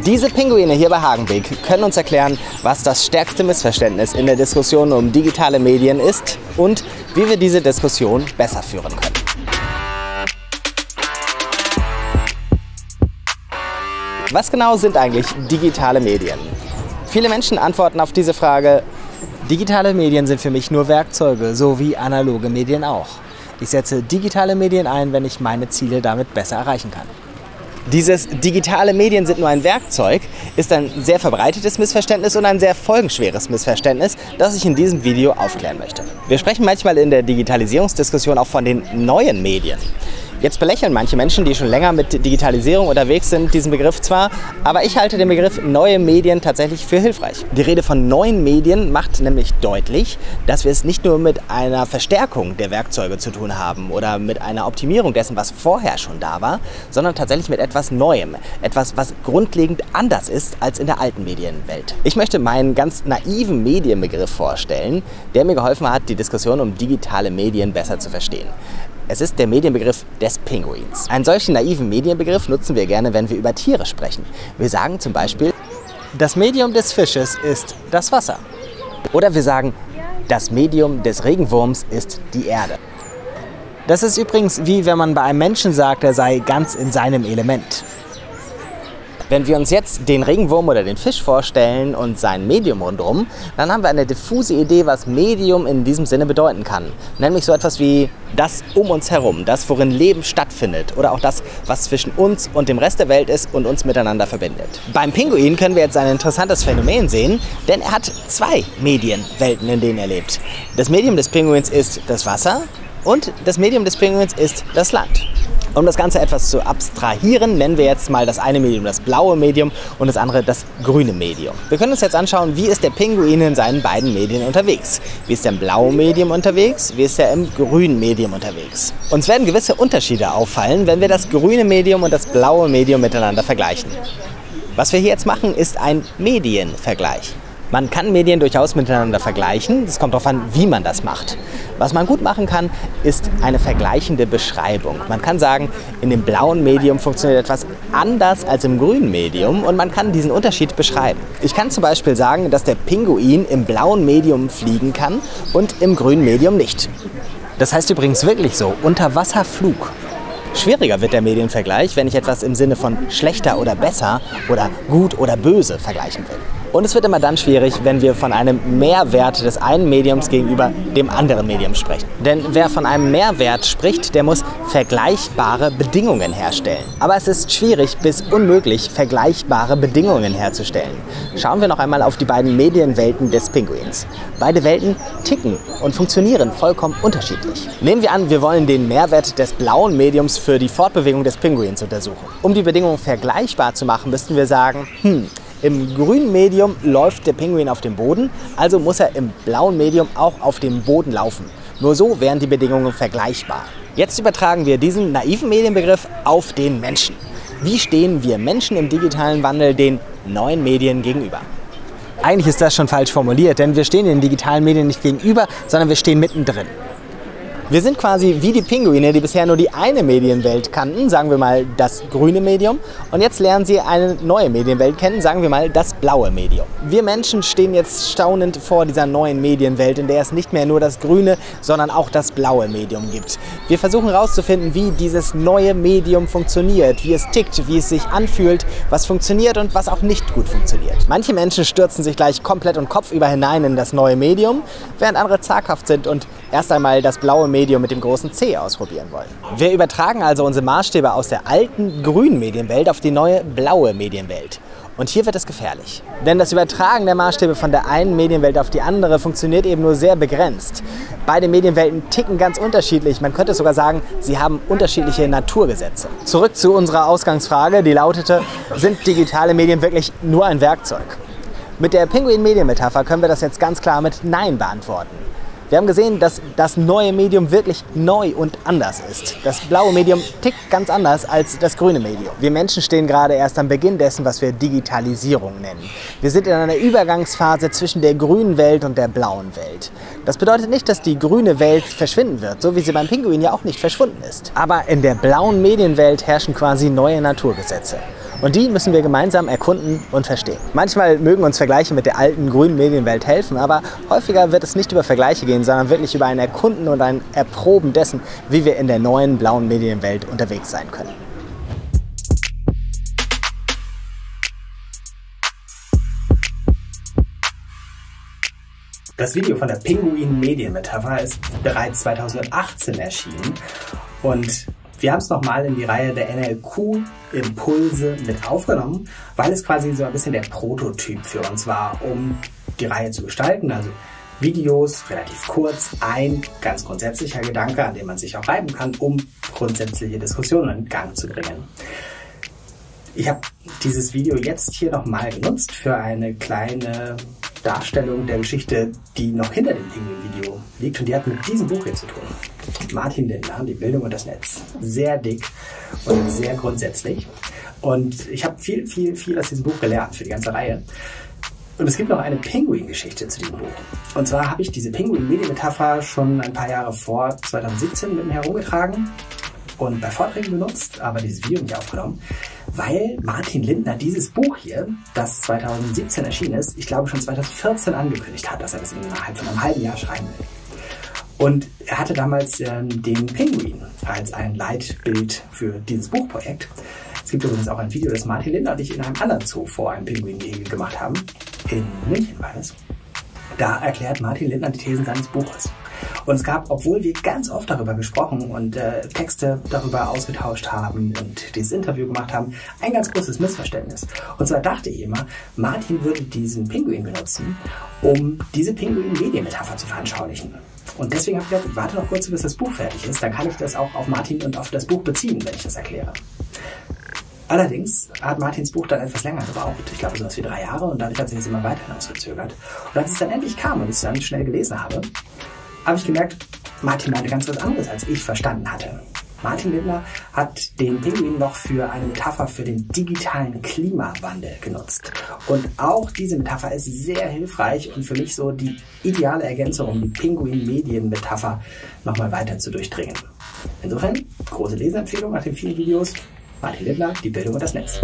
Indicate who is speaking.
Speaker 1: Diese Pinguine hier bei Hagenbeek können uns erklären, was das stärkste Missverständnis in der Diskussion um digitale Medien ist und wie wir diese Diskussion besser führen können. Was genau sind eigentlich digitale Medien? Viele Menschen antworten auf diese Frage, digitale Medien sind für mich nur Werkzeuge, so wie analoge Medien auch. Ich setze digitale Medien ein, wenn ich meine Ziele damit besser erreichen kann. Dieses digitale Medien sind nur ein Werkzeug ist ein sehr verbreitetes Missverständnis und ein sehr folgenschweres Missverständnis, das ich in diesem Video aufklären möchte. Wir sprechen manchmal in der Digitalisierungsdiskussion auch von den neuen Medien. Jetzt belächeln manche Menschen, die schon länger mit Digitalisierung unterwegs sind, diesen Begriff zwar, aber ich halte den Begriff neue Medien tatsächlich für hilfreich. Die Rede von neuen Medien macht nämlich deutlich, dass wir es nicht nur mit einer Verstärkung der Werkzeuge zu tun haben oder mit einer Optimierung dessen, was vorher schon da war, sondern tatsächlich mit etwas Neuem, etwas, was grundlegend anders ist als in der alten Medienwelt. Ich möchte meinen ganz naiven Medienbegriff vorstellen, der mir geholfen hat, die Diskussion um digitale Medien besser zu verstehen. Es ist der Medienbegriff des Pinguins. Einen solchen naiven Medienbegriff nutzen wir gerne, wenn wir über Tiere sprechen. Wir sagen zum Beispiel, das Medium des Fisches ist das Wasser. Oder wir sagen, das Medium des Regenwurms ist die Erde. Das ist übrigens wie wenn man bei einem Menschen sagt, er sei ganz in seinem Element. Wenn wir uns jetzt den Regenwurm oder den Fisch vorstellen und sein Medium rundherum, dann haben wir eine diffuse Idee, was Medium in diesem Sinne bedeuten kann. Nämlich so etwas wie das um uns herum, das, worin Leben stattfindet oder auch das, was zwischen uns und dem Rest der Welt ist und uns miteinander verbindet. Beim Pinguin können wir jetzt ein interessantes Phänomen sehen, denn er hat zwei Medienwelten, in denen er lebt. Das Medium des Pinguins ist das Wasser und das Medium des Pinguins ist das Land. Um das Ganze etwas zu abstrahieren, nennen wir jetzt mal das eine Medium das blaue Medium und das andere das grüne Medium. Wir können uns jetzt anschauen, wie ist der Pinguin in seinen beiden Medien unterwegs. Wie ist er im blauen Medium unterwegs, wie ist er im grünen Medium unterwegs. Uns werden gewisse Unterschiede auffallen, wenn wir das grüne Medium und das blaue Medium miteinander vergleichen. Was wir hier jetzt machen, ist ein Medienvergleich. Man kann Medien durchaus miteinander vergleichen. Es kommt darauf an, wie man das macht. Was man gut machen kann, ist eine vergleichende Beschreibung. Man kann sagen, in dem blauen Medium funktioniert etwas anders als im grünen Medium und man kann diesen Unterschied beschreiben. Ich kann zum Beispiel sagen, dass der Pinguin im blauen Medium fliegen kann und im grünen Medium nicht. Das heißt übrigens wirklich so, Unterwasserflug. Schwieriger wird der Medienvergleich, wenn ich etwas im Sinne von schlechter oder besser oder gut oder böse vergleichen will. Und es wird immer dann schwierig, wenn wir von einem Mehrwert des einen Mediums gegenüber dem anderen Medium sprechen. Denn wer von einem Mehrwert spricht, der muss vergleichbare Bedingungen herstellen. Aber es ist schwierig bis unmöglich, vergleichbare Bedingungen herzustellen. Schauen wir noch einmal auf die beiden Medienwelten des Pinguins. Beide Welten ticken und funktionieren vollkommen unterschiedlich. Nehmen wir an, wir wollen den Mehrwert des blauen Mediums für die Fortbewegung des Pinguins untersuchen. Um die Bedingungen vergleichbar zu machen, müssten wir sagen, hm, im grünen Medium läuft der Pinguin auf dem Boden, also muss er im blauen Medium auch auf dem Boden laufen. Nur so wären die Bedingungen vergleichbar. Jetzt übertragen wir diesen naiven Medienbegriff auf den Menschen. Wie stehen wir Menschen im digitalen Wandel den neuen Medien gegenüber? Eigentlich ist das schon falsch formuliert, denn wir stehen den digitalen Medien nicht gegenüber, sondern wir stehen mittendrin. Wir sind quasi wie die Pinguine, die bisher nur die eine Medienwelt kannten, sagen wir mal das grüne Medium. Und jetzt lernen sie eine neue Medienwelt kennen, sagen wir mal das blaue Medium. Wir Menschen stehen jetzt staunend vor dieser neuen Medienwelt, in der es nicht mehr nur das grüne, sondern auch das blaue Medium gibt. Wir versuchen herauszufinden, wie dieses neue Medium funktioniert, wie es tickt, wie es sich anfühlt, was funktioniert und was auch nicht gut funktioniert. Manche Menschen stürzen sich gleich komplett und kopfüber hinein in das neue Medium, während andere zaghaft sind und erst einmal das blaue Medium mit dem großen C ausprobieren wollen. Wir übertragen also unsere Maßstäbe aus der alten grünen Medienwelt auf die neue blaue Medienwelt. Und hier wird es gefährlich. Denn das Übertragen der Maßstäbe von der einen Medienwelt auf die andere funktioniert eben nur sehr begrenzt. Beide Medienwelten ticken ganz unterschiedlich. Man könnte sogar sagen, sie haben unterschiedliche Naturgesetze. Zurück zu unserer Ausgangsfrage, die lautete, sind digitale Medien wirklich nur ein Werkzeug? Mit der Pinguin-Medien-Metapher können wir das jetzt ganz klar mit Nein beantworten. Wir haben gesehen, dass das neue Medium wirklich neu und anders ist. Das blaue Medium tickt ganz anders als das grüne Medium. Wir Menschen stehen gerade erst am Beginn dessen, was wir Digitalisierung nennen. Wir sind in einer Übergangsphase zwischen der grünen Welt und der blauen Welt. Das bedeutet nicht, dass die grüne Welt verschwinden wird, so wie sie beim Pinguin ja auch nicht verschwunden ist. Aber in der blauen Medienwelt herrschen quasi neue Naturgesetze. Und die müssen wir gemeinsam erkunden und verstehen. Manchmal mögen uns Vergleiche mit der alten grünen Medienwelt helfen, aber häufiger wird es nicht über Vergleiche gehen, sondern wirklich über ein Erkunden und ein Erproben dessen, wie wir in der neuen blauen Medienwelt unterwegs sein können. Das Video von der Pinguin-Medienmetapher ist bereits 2018 erschienen und wir haben es nochmal in die Reihe der NLQ-Impulse mit aufgenommen, weil es quasi so ein bisschen der Prototyp für uns war, um die Reihe zu gestalten. Also Videos, relativ kurz, ein ganz grundsätzlicher Gedanke, an dem man sich auch reiben kann, um grundsätzliche Diskussionen in Gang zu bringen. Ich habe dieses Video jetzt hier nochmal genutzt für eine kleine Darstellung der Geschichte, die noch hinter dem Pinguin-Video liegt. Und die hat mit diesem Buch hier zu tun. Martin Lindner, Die Bildung und das Netz. Sehr dick und sehr grundsätzlich. Und ich habe viel, viel, viel aus diesem Buch gelernt für die ganze Reihe. Und es gibt noch eine Pinguin-Geschichte zu diesem Buch. Und zwar habe ich diese Pinguin-Medienmetapher schon ein paar Jahre vor 2017 mit mir herumgetragen und bei Vorträgen benutzt, aber dieses Video nicht aufgenommen, weil Martin Lindner dieses Buch hier, das 2017 erschienen ist, ich glaube schon 2014 angekündigt hat, dass er das innerhalb von einem halben Jahr schreiben will. Und er hatte damals ähm, den Pinguin als ein Leitbild für dieses Buchprojekt. Es gibt übrigens auch ein Video, das Martin Lindner und ich in einem anderen Zoo vor einem Pinguingehege gemacht haben. In München war das. Da erklärt Martin Lindner die Thesen seines Buches. Und es gab, obwohl wir ganz oft darüber gesprochen und äh, Texte darüber ausgetauscht haben und dieses Interview gemacht haben, ein ganz großes Missverständnis. Und zwar dachte ich immer, Martin würde diesen Pinguin benutzen, um diese Pinguin-Medienmetapher zu veranschaulichen. Und deswegen habe ich gedacht, warte noch kurz, bis das Buch fertig ist, dann kann ich das auch auf Martin und auf das Buch beziehen, wenn ich das erkläre. Allerdings hat Martins Buch dann etwas länger gebraucht. Ich glaube, so was wie drei Jahre und dadurch hat sich das immer weiter hinausgezögert. Und als es dann endlich kam und ich es dann schnell gelesen habe, habe ich gemerkt, Martin meinte ganz was anderes, als ich verstanden hatte. Martin Lindner hat den Pinguin noch für eine Metapher für den digitalen Klimawandel genutzt. Und auch diese Metapher ist sehr hilfreich und für mich so die ideale Ergänzung, um die Pinguin-Medien-Metapher nochmal weiter zu durchdringen. Insofern, große Leseempfehlung nach den vielen Videos. Martin Lindner, die Bildung und das Netz.